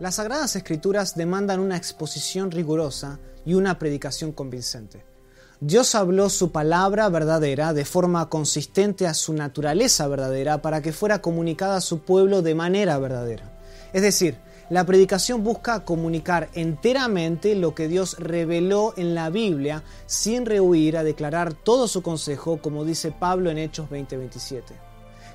Las Sagradas Escrituras demandan una exposición rigurosa y una predicación convincente. Dios habló su palabra verdadera de forma consistente a su naturaleza verdadera para que fuera comunicada a su pueblo de manera verdadera. Es decir, la predicación busca comunicar enteramente lo que Dios reveló en la Biblia sin rehuir a declarar todo su consejo, como dice Pablo en Hechos 20:27.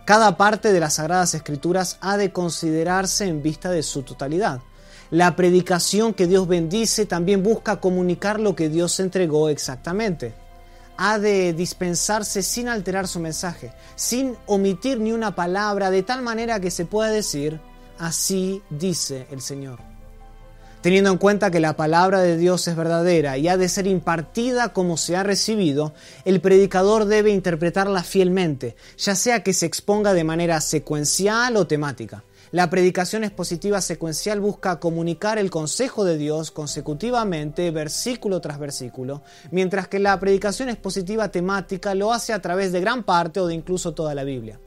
Cada parte de las Sagradas Escrituras ha de considerarse en vista de su totalidad. La predicación que Dios bendice también busca comunicar lo que Dios entregó exactamente. Ha de dispensarse sin alterar su mensaje, sin omitir ni una palabra, de tal manera que se pueda decir, así dice el Señor teniendo en cuenta que la palabra de Dios es verdadera y ha de ser impartida como se ha recibido, el predicador debe interpretarla fielmente, ya sea que se exponga de manera secuencial o temática. La predicación expositiva secuencial busca comunicar el consejo de Dios consecutivamente, versículo tras versículo, mientras que la predicación expositiva temática lo hace a través de gran parte o de incluso toda la Biblia.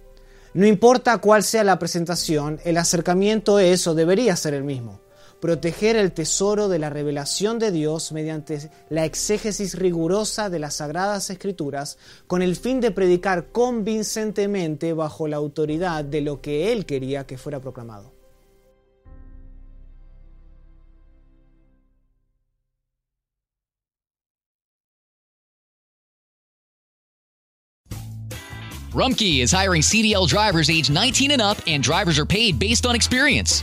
No importa cuál sea la presentación, el acercamiento es o debería ser el mismo proteger el tesoro de la revelación de Dios mediante la exégesis rigurosa de las sagradas escrituras con el fin de predicar convincentemente bajo la autoridad de lo que Él quería que fuera proclamado. Rumkey is hiring CDL drivers age 19 and up, and drivers are paid based on experience.